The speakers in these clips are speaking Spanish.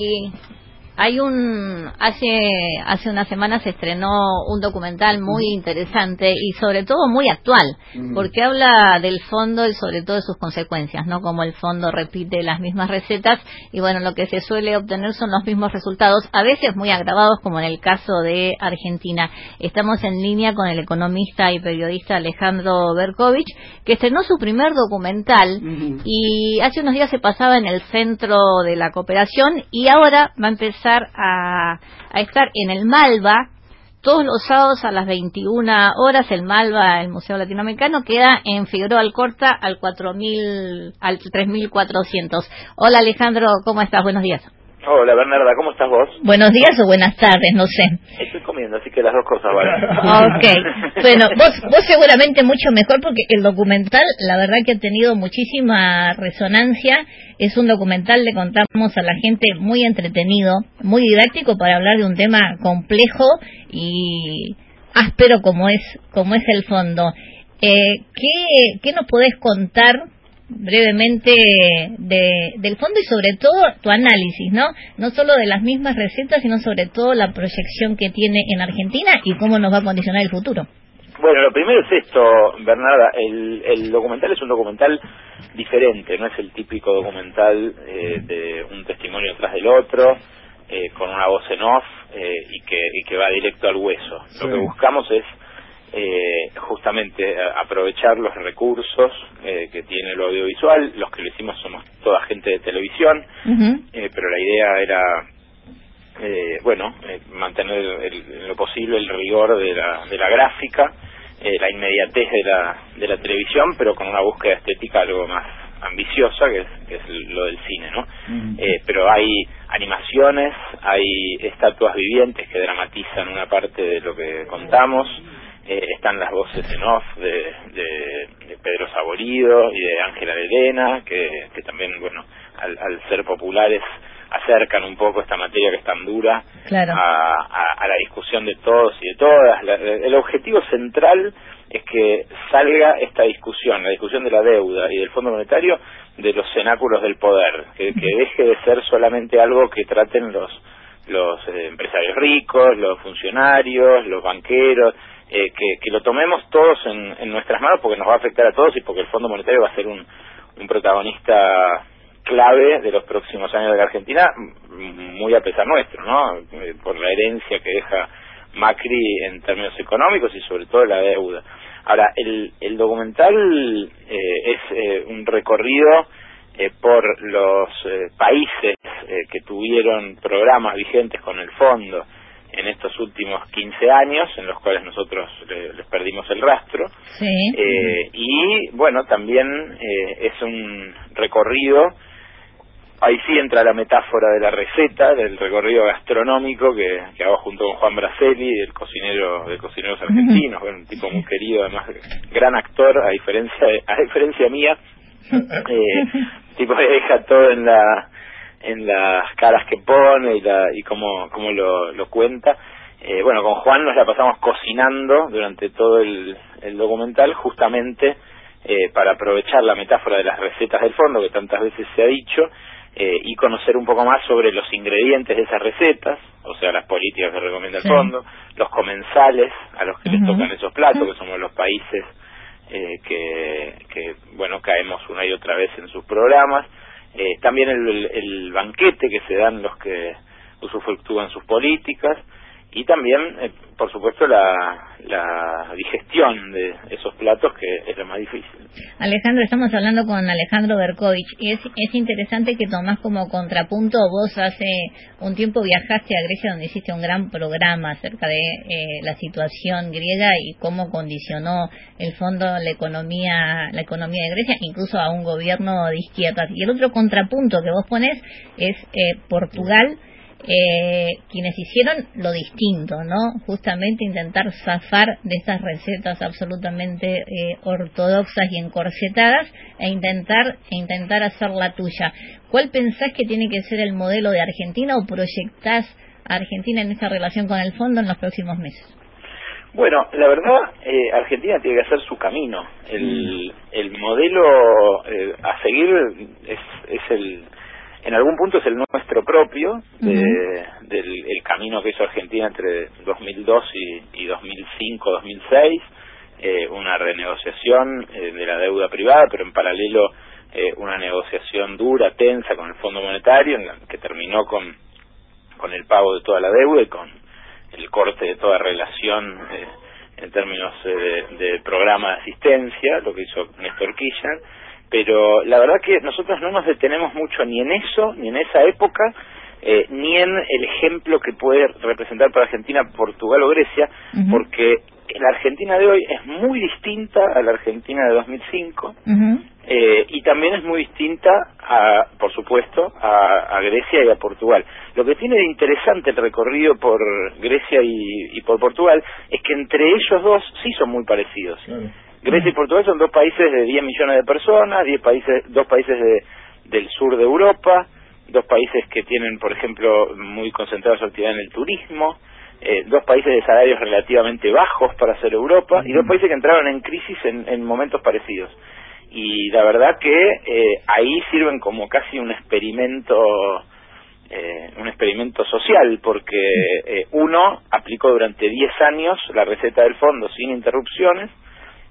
Y hay un hace hace unas semanas se estrenó un documental muy interesante y sobre todo muy actual, porque habla del fondo y sobre todo de sus consecuencias, ¿no? Como el fondo repite las mismas recetas y bueno, lo que se suele obtener son los mismos resultados, a veces muy agravados como en el caso de Argentina. Estamos en línea con el economista y periodista Alejandro Berkovich, que estrenó su primer documental y hace unos días se pasaba en el centro de la cooperación y ahora va a empezar a, estar en el Malva todos los sábados a las 21 horas. El Malva, el Museo Latinoamericano, queda en Figueroa Alcorta al 4000, al 3400. Hola Alejandro, ¿cómo estás? Buenos días. Hola Bernarda, ¿cómo estás vos? Buenos días o buenas tardes, no sé. Estoy comiendo, así que las dos cosas valen. ok, bueno, vos, vos seguramente mucho mejor porque el documental, la verdad que ha tenido muchísima resonancia. Es un documental, le contamos a la gente, muy entretenido, muy didáctico para hablar de un tema complejo y áspero como es, como es el fondo. Eh, ¿qué, ¿Qué nos podés contar brevemente de, del fondo y sobre todo tu análisis, ¿no? No solo de las mismas recetas, sino sobre todo la proyección que tiene en Argentina y cómo nos va a condicionar el futuro. Bueno, lo primero es esto, Bernarda, el, el documental es un documental diferente, no es el típico documental eh, de un testimonio tras del otro, eh, con una voz en off eh, y, que, y que va directo al hueso. Lo que buscamos es eh, justamente aprovechar los recursos eh, que tiene lo audiovisual. Los que lo hicimos somos toda gente de televisión, eh, pero la idea era, eh, bueno, eh, mantener en lo posible el rigor de la, de la gráfica, la inmediatez de la, de la televisión, pero con una búsqueda estética algo más ambiciosa, que es, que es lo del cine, ¿no? pero hay animaciones, hay estatuas vivientes que dramatizan una parte de lo que contamos, eh, están las voces en off de, de, Pedro Saborido y de Ángela de Elena, que, que también, bueno, al, al, ser populares acercan un poco esta materia que es tan dura a, a, la discusión de todos y de todas. el objetivo central es que salga esta discusión, la discusión de la deuda y del Fondo Monetario, de los cenáculos del poder, que, que deje de ser solamente algo que traten los los eh, empresarios ricos, los funcionarios, los banqueros, eh, que, que, lo tomemos todos en, nuestras manos porque nos va a afectar a todos y porque el Fondo Monetario va a ser un, un protagonista clave de los próximos años de la Argentina, muy a pesar nuestro, ¿no? Eh, por la herencia que deja Macri en términos económicos y sobre todo la deuda. Ahora, el, el documental eh, es eh, un recorrido eh, por los eh, países que tuvieron programas vigentes con el fondo en estos últimos 15 años, en los cuales nosotros les perdimos el rastro. Eh, y bueno, también eh, es un recorrido, ahí sí entra la metáfora de la receta, del recorrido gastronómico que, que hago junto con Juan Braceli, el cocinero de cocineros argentinos, un tipo muy querido, además gran actor, a diferencia, a diferencia mía, eh, tipo que deja todo en la en las caras que pone y, la, y cómo, cómo lo, lo cuenta. Eh, bueno, con Juan nos la pasamos cocinando durante todo el, el documental justamente eh, para aprovechar la metáfora de las recetas del fondo que tantas veces se ha dicho eh, y conocer un poco más sobre los ingredientes de esas recetas, o sea, las políticas que recomienda el fondo, los comensales a los que les tocan esos platos, que somos los países eh, que, que, bueno, caemos una y otra vez en sus programas, eh, también el, el, banquete que se dan los que usufructúan sus políticas y también, eh, por supuesto, la, digestión de esos platos que es lo más difícil. Alejandro, estamos hablando con Alejandro Berkovich es, es interesante que tomás como contrapunto, vos hace un tiempo viajaste a Grecia donde hiciste un gran programa acerca de eh, la situación griega y cómo condicionó el fondo la economía, la economía de Grecia, incluso a un gobierno de izquierda. Y el otro contrapunto que vos pones es eh, Portugal eh, quienes hicieron lo distinto, ¿no? Justamente intentar zafar de estas recetas absolutamente eh, ortodoxas y encorsetadas e intentar, e intentar hacer la tuya. ¿Cuál pensás que tiene que ser el modelo de Argentina o proyectás a Argentina en esta relación con el fondo en los próximos meses? Bueno, la verdad, eh, Argentina tiene que hacer su camino. El, el modelo eh, a seguir es, es el en algún punto es el nuestro propio, del el camino que hizo Argentina entre 2002 y, y 2005, 2006, eh, una renegociación eh, de la deuda privada, pero en paralelo eh, una negociación dura, tensa con el Fondo Monetario, que terminó con, con el pago de toda la deuda y con el corte de toda relación eh, en términos de, de, programa de asistencia, lo que hizo Néstor Kirchner, pero la verdad que nosotros no nos detenemos mucho ni en eso, ni en esa época, eh, ni en el ejemplo que puede representar para Argentina, Portugal o Grecia, porque la Argentina de hoy es muy distinta a la Argentina de 2005 eh, y también es muy distinta, a, por supuesto, a, Grecia y a Portugal. Lo que tiene de interesante el recorrido por Grecia y, por Portugal es que entre ellos dos sí son muy parecidos. Grecia y Portugal son dos países de 10 millones de personas, diez países, dos países del sur de Europa, dos países que tienen, por ejemplo, muy concentrada su actividad en el turismo, eh, dos países de salarios relativamente bajos para ser Europa y dos países que entraron en crisis en, momentos parecidos. Y la verdad que eh, ahí sirven como casi un experimento eh, un experimento social porque uno aplicó durante 10 años la receta del fondo sin interrupciones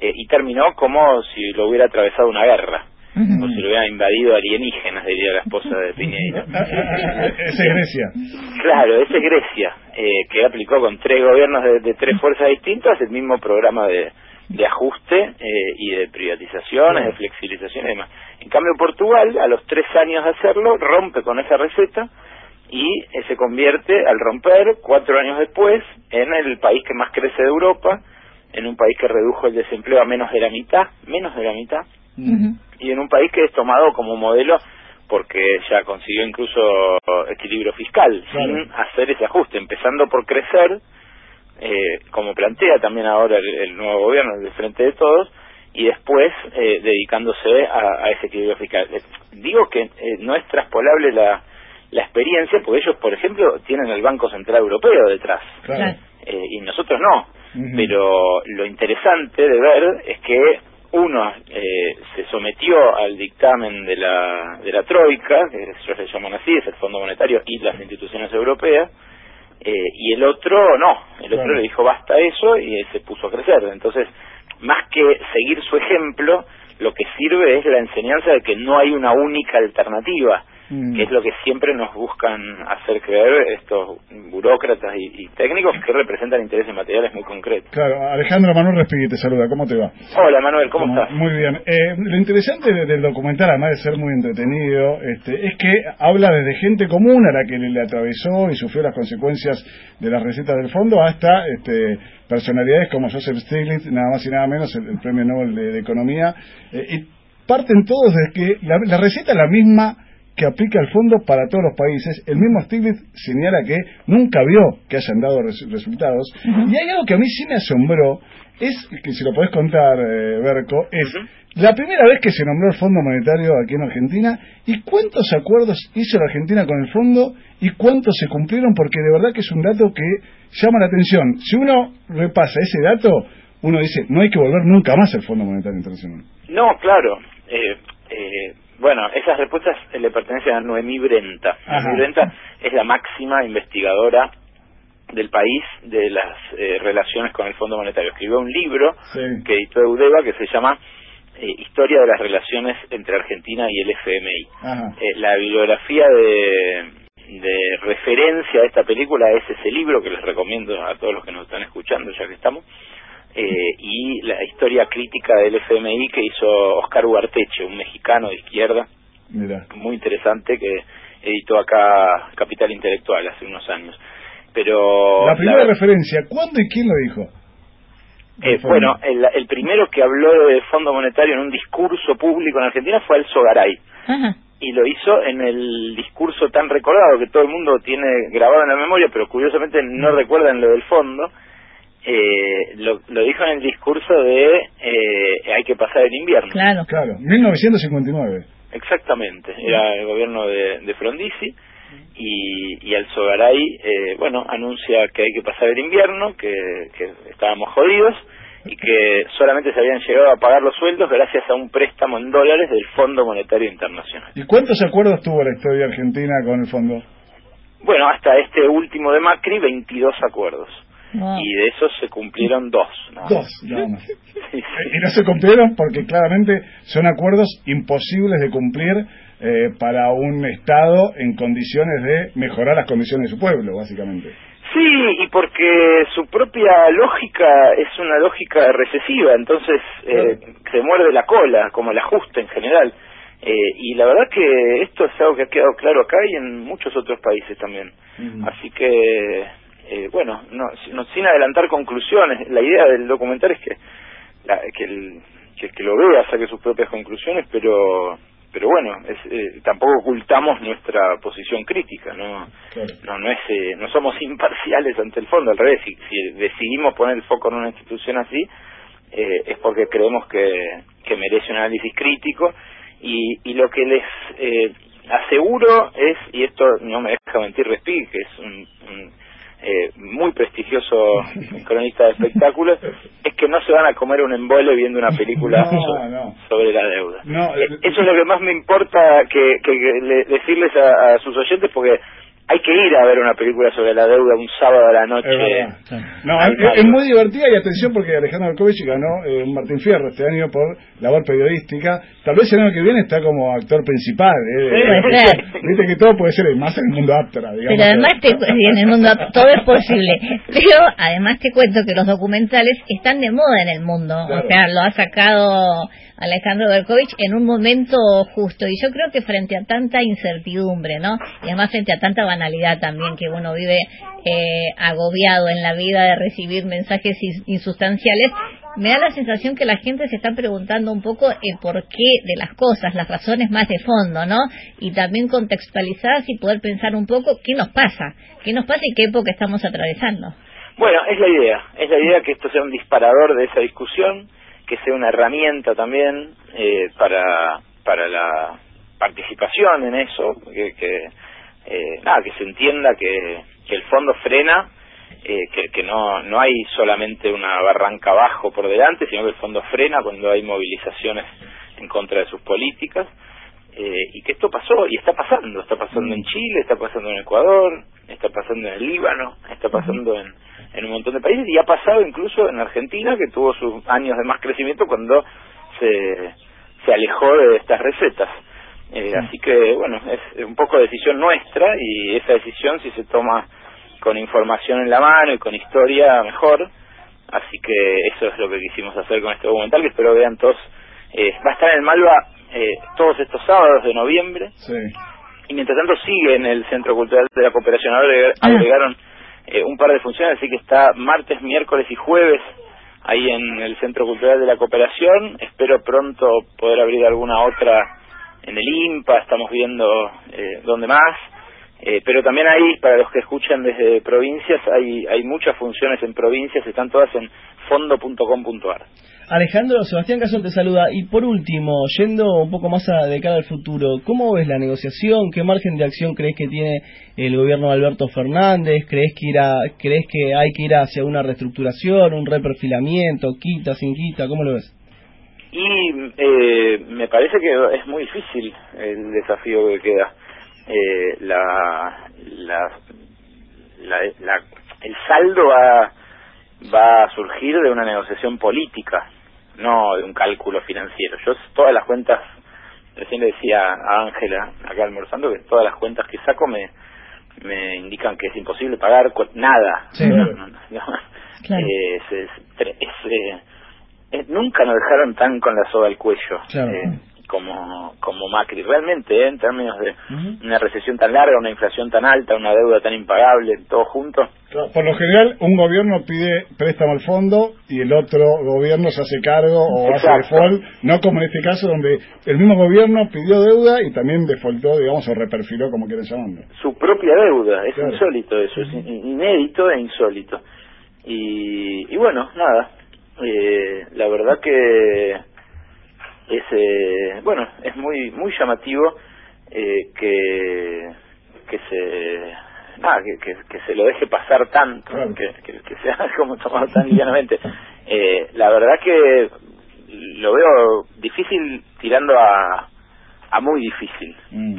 y terminó como si lo hubiera atravesado una guerra como si lo hubieran invadido alienígenas, diría la esposa de Piñeiro. ese es Grecia. Claro, ese es Grecia, eh, que aplicó con tres gobiernos de, tres fuerzas distintas el mismo programa de, de ajuste eh, y de privatizaciones, de flexibilización y demás. En cambio, Portugal, a los tres años de hacerlo, rompe con esa receta y eh, se convierte, al romper, cuatro años después, en el país que más crece de Europa, en un país que redujo el desempleo a menos de la mitad, menos de la mitad, y en un país que es tomado como modelo porque ya consiguió incluso equilibrio fiscal sin hacer ese ajuste, empezando por crecer, eh, como plantea también ahora el, nuevo gobierno, el de Frente de Todos, y después eh, dedicándose a, ese equilibrio fiscal. Eh, digo que no es traspolable la, la experiencia, porque ellos, por ejemplo, tienen el Banco Central Europeo detrás, y nosotros no. Pero lo interesante de ver es que uno eh, se sometió al dictamen de la, de la Troika, que ellos le llaman así, es el Fondo Monetario y las instituciones europeas, eh, y el otro no, el otro le dijo basta eso y se puso a crecer. Entonces, más que seguir su ejemplo, lo que sirve es la enseñanza de que no hay una única alternativa Mm. que es lo que siempre nos buscan hacer creer estos burócratas y, técnicos que representan intereses materiales muy concretos. Claro, Alejandro Manuel Respigui te saluda, ¿cómo te va? Hola Manuel, ¿cómo estás? Muy bien. Eh, lo interesante del documental, además de ser muy entretenido, este, es que habla desde gente común a la que le, atravesó y sufrió las consecuencias de las recetas del fondo hasta este, personalidades como Joseph Stiglitz, nada más y nada menos, el, premio Nobel de, Economía, eh, y parten todos de que la, la receta es la misma que aplica el fondo para todos los países. El mismo Stiglitz señala que nunca vio que hayan dado resultados. Y hay algo que a mí sí me asombró, es, que si lo podés contar, eh, Berco, es la primera vez que se nombró el Fondo Monetario aquí en Argentina y cuántos acuerdos hizo la Argentina con el fondo y cuántos se cumplieron, porque de verdad que es un dato que llama la atención. Si uno repasa ese dato, uno dice, no hay que volver nunca más al Fondo Monetario Internacional. No, claro. Eh, eh bueno, esas respuestas le pertenecen a Noemí Brenta. Noemí Brenta es la máxima investigadora del país de las eh, relaciones con el Fondo Monetario. Escribió un libro que editó Eudeva que se llama eh, Historia de las relaciones entre Argentina y el FMI. Eh, la bibliografía de, de referencia a esta película es ese libro que les recomiendo a todos los que nos están escuchando ya que estamos eh, y la historia crítica del FMI que hizo Oscar Ugarteche, un mexicano de izquierda, muy interesante que editó acá Capital Intelectual hace unos años. Pero la primera referencia, ¿cuándo y quién lo dijo? Eh, bueno, el, el, primero que habló del Fondo Monetario en un discurso público en Argentina fue Alzo Garay. Y lo hizo en el discurso tan recordado que todo el mundo tiene grabado en la memoria, pero curiosamente no recuerdan lo del fondo, eh, lo, lo, dijo en el discurso de eh, hay que pasar el invierno. Claro, claro, 1959. Exactamente, era el gobierno de, de Frondizi y, y Alzogaray, eh, bueno, anuncia que hay que pasar el invierno, que, que estábamos jodidos y que solamente se habían llegado a pagar los sueldos gracias a un préstamo en dólares del Fondo Monetario Internacional. ¿Y cuántos acuerdos tuvo la historia argentina con el fondo? Bueno, hasta este último de Macri, 22 acuerdos. Y de esos se cumplieron dos. Dos, nada más. Y no se cumplieron porque claramente son acuerdos imposibles de cumplir eh, para un Estado en condiciones de mejorar las condiciones de su pueblo, básicamente. Sí, y porque su propia lógica es una lógica recesiva, entonces eh, se muerde la cola, como el ajuste en general. Eh, y la verdad que esto es algo que ha quedado claro acá y en muchos otros países también. Así que, eh, bueno, no, sin adelantar conclusiones, la idea del documental es que, la, que, el, que el que lo vea saque sus propias conclusiones, pero pero bueno es, eh, tampoco ocultamos nuestra posición crítica no no no es eh, no somos imparciales ante el fondo al revés si, si decidimos poner el foco en una institución así eh, es porque creemos que, que merece un análisis crítico y, y lo que les eh, aseguro es y esto no me deja mentir Respi que es un eh, muy prestigioso cronista de espectáculos, es que no se van a comer un embole viendo una película sobre, la deuda. Eh, eso es lo que más me importa que, que, decirles a, sus oyentes, porque hay que ir a ver una película sobre la deuda un sábado a la noche. Es, muy divertida y atención porque Alejandro Markovich ganó eh, un Martín Fierro este año por labor periodística. Tal vez el año que viene está como actor principal. Eh, Viste que todo puede ser más en el mundo Aptra. Digamos, Pero además te, en el mundo todo es posible. Pero además te cuento que los documentales están de moda en el mundo. O sea, lo ha sacado Alejandro Berkovich en un momento justo. Y yo creo que frente a tanta incertidumbre, ¿no? Y además frente a tanta banalidad también que uno vive eh, agobiado en la vida de recibir mensajes insustanciales, me da la sensación que la gente se está preguntando un poco el porqué de las cosas, las razones más de fondo, ¿no? Y también contextualizadas y poder pensar un poco qué nos pasa, qué nos pasa y qué época estamos atravesando. Bueno, es la idea, es la idea que esto sea un disparador de esa discusión, que sea una herramienta también eh, para, para la participación en eso, que, que eh, nada, que se entienda que, el fondo frena, eh, que, que no, no hay solamente una barranca abajo por delante, sino que el fondo frena cuando hay movilizaciones en contra de sus políticas, eh, y que esto pasó y está pasando, está pasando en Chile, está pasando en Ecuador, está pasando en el Líbano, está pasando en, en un montón de países. Y ha pasado incluso en Argentina que tuvo sus años de más crecimiento cuando se, se alejó de estas recetas. Eh, así que bueno, es un poco decisión nuestra y esa decisión si se toma con información en la mano y con historia mejor. Así que eso es lo que quisimos hacer con este documental que espero vean todos. Eh, va a estar en el Malva eh, todos estos sábados de noviembre. Y mientras tanto sigue en el Centro Cultural de la Cooperación. Ahora ah. agregaron eh, un par de funciones, así que está martes, miércoles y jueves ahí en el Centro Cultural de la Cooperación. Espero pronto poder abrir alguna otra en el IMPA, estamos viendo eh, dónde más. Eh, pero también hay, para los que escuchan desde provincias, hay, hay muchas funciones en provincias, están todas en fondo.com.ar. Alejandro, Sebastián Casón te saluda. Y por último, yendo un poco más a, de cara al futuro, ¿cómo ves la negociación? ¿Qué margen de acción crees que tiene el gobierno de Alberto Fernández? ¿Crees que, irá, ¿Crees que hay que ir hacia una reestructuración, un reperfilamiento, quita, sin quita? ¿Cómo lo ves? Y eh, me parece que es muy difícil el desafío que queda. Eh, la, la, la, el saldo va, va a surgir de una negociación política no de un cálculo financiero. Yo todas las cuentas, recién le decía a Ángela acá almorzando que todas las cuentas que saco me me indican que es imposible pagar nada. Nunca nos dejaron tan con la soga al cuello. Eh, como, como Macri. Realmente, ¿eh? en términos de una recesión tan larga, una inflación tan alta, una deuda tan impagable, todo junto. por lo general, un gobierno pide préstamo al fondo y el otro gobierno se hace cargo o hace default, no como en este caso donde el mismo gobierno pidió deuda y también defaultó, digamos, o reperfiló, como quieran llamarlo. Su propia deuda, es insólito eso, es inédito e insólito. Y, y bueno, nada, eh, la verdad que es eh, bueno es muy muy llamativo eh, que que se nada que, que, se lo deje pasar tanto que, que, que sea como tomado tan livianamente Eh, la verdad que lo veo difícil tirando a, a muy difícil. Mm.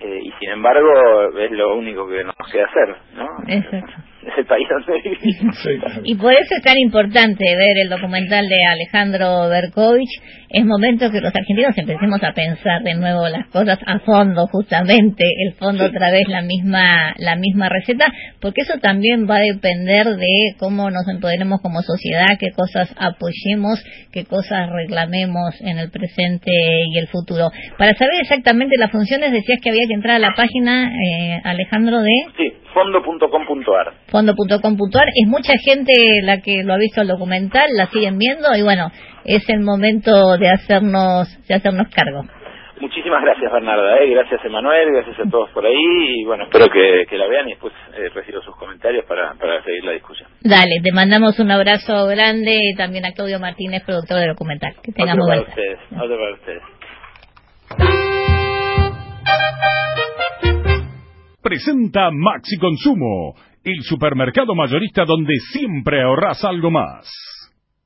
Eh, y sin embargo es lo único que nos queda hacer, ¿no? Exacto. Es el país donde Y por eso es tan importante ver el documental de Alejandro Berkovich. Es momento que los argentinos empecemos a pensar de nuevo las cosas a fondo, justamente, el fondo otra vez la misma, la misma receta, porque eso también va a depender de cómo nos empoderemos como sociedad, qué cosas apoyemos, qué cosas reclamemos en el presente y el futuro. Para saber exactamente las funciones, decías que había que entrar a la página, eh, Alejandro, de... Sí, fondo.com.ar. Fondo.com.ar. Es mucha gente la que lo ha visto el documental, la siguen viendo y bueno, es el momento de hacernos, de hacernos cargo. Muchísimas gracias Bernarda, ¿eh? gracias Emanuel, gracias a todos por ahí y bueno, espero que, la vean y después eh, recibo sus comentarios para, para seguir la discusión. Dale, te mandamos un abrazo grande y también a Claudio Martínez, productor del documental. Que tengamos Otro para ustedes, otro para ustedes. Presenta Maxi Consumo, el supermercado mayorista donde siempre ahorras algo más.